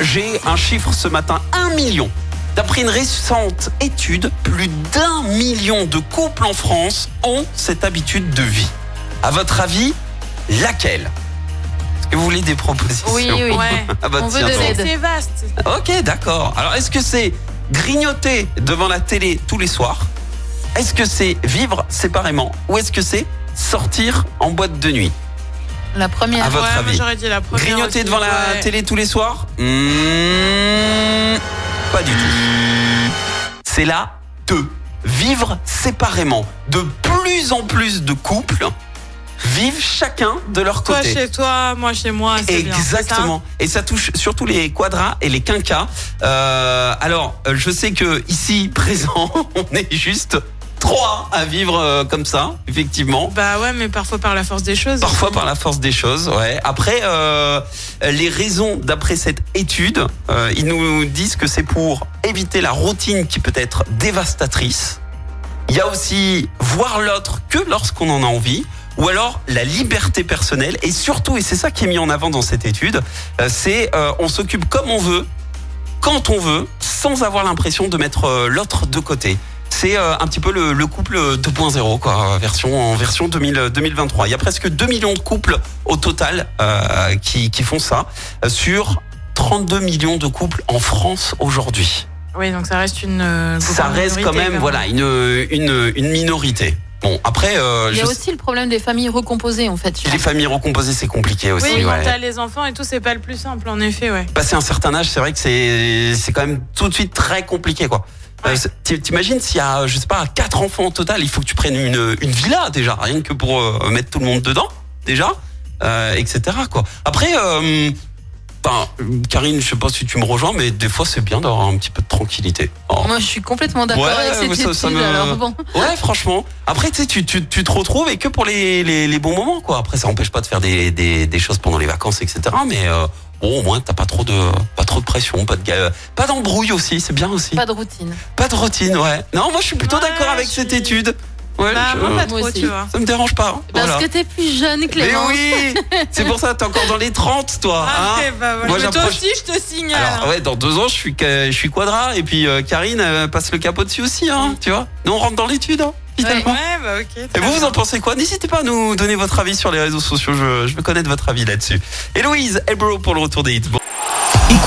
J'ai un chiffre ce matin, 1 million. D'après une récente étude, plus d'un million de couples en France ont cette habitude de vie. À votre avis, laquelle? Est-ce que vous voulez des propositions? Oui, oui. Ouais. Ah bah On veut. C'est vaste. Ok, d'accord. Alors, est-ce que c'est grignoter devant la télé tous les soirs? Est-ce que c'est vivre séparément? Ou est-ce que c'est sortir en boîte de nuit? La première. À votre ouais, moi avis. j'aurais dit la première. Grignoter aussi. devant la télé tous les soirs Hmm, Pas du tout. C'est la 2. Vivre séparément. De plus en plus de couples vivent chacun de leur Toi côté. chez toi, moi chez moi. bien, Exactement. Et ça touche surtout les quadras et les quinquas. Euh, alors, euh, je sais que ici présent, on est juste trois à vivre euh, comme ça, effectivement. Bah ouais, mais parfois par la force des choses. Parfois par la force des choses, ouais. Après, euh, les raisons d'après cette étude, euh, ils nous disent que c'est pour éviter la routine qui peut être dévastatrice. Il y a aussi voir l'autre que lorsqu'on en a envie, ou alors la liberté personnelle. Et surtout, et c'est ça qui est mis en avant dans cette étude, c'est euh, on s'occupe comme on veut, quand on veut, sans avoir l'impression de mettre euh, l'autre de côté. C'est euh, un petit peu le, le couple 2.0, quoi, version en version 2000, 2023. Il y a presque 2 millions de couples au total euh, qui, qui font ça euh, sur 32 millions de couples en France aujourd'hui. Oui, donc ça reste une. euh, Ça reste quand minorité, même voilà une, une, une minorité. Bon après, euh, Il y a je- aussi le problème des familles recomposées en fait. les familles recomposées c'est compliqué aussi. Oui, quand ouais. t'as les enfants et tout, c'est pas le plus simple, en effet, ouais. Passer un certain âge, c'est vrai que c'est c'est quand même tout de suite très compliqué quoi. Euh, T'imagines s'il y a, je sais pas, quatre enfants au total, il faut que tu prennes une, une villa déjà, rien que pour euh, mettre tout le monde dedans, déjà, euh, etc. Quoi. Après, euh, Karine, je sais pas si tu me rejoins, mais des fois c'est bien d'avoir un petit peu de tranquillité. Oh. Moi je suis complètement d'accord Ouais, avec cette ça- étude. ça me- Alors bon. Ouais, franchement. Après, tu te retrouves et que pour les, les, les bons moments, quoi. Après, ça empêche pas de faire des, des, des choses pendant les vacances, etc. Mais euh, bon, au moins, t'as pas trop de pas trop de pression, pas de ga- pas d'embrouille aussi, c'est bien aussi. Pas de routine. Pas de routine, ouais. Non, moi, je suis plutôt Ouais, d'accord avec cette étude. Ouais, Bah, je- moi, pas trop, aussi. tu vois. ça me dérange pas. hein. Parce Voilà. que t'es plus jeune, Mais Clément. oui, c'est pour ça, t'es encore dans les 30, toi. Ah, hein. bah voilà. Moi, Mais toi aussi, je te signale. Alors ouais, dans deux ans, je suis je suis quadra et puis euh, Karine euh, passe le capot dessus aussi, hein, tu vois. Nous on rentre dans l'étude, hein, finalement. Ouais, bah ok. Et vous, vous en pensez quoi? N'hésitez pas à nous donner votre avis sur les réseaux sociaux. Je, je veux connaître votre avis là-dessus. Héloïse, Ebro pour le retour des hits. Bon.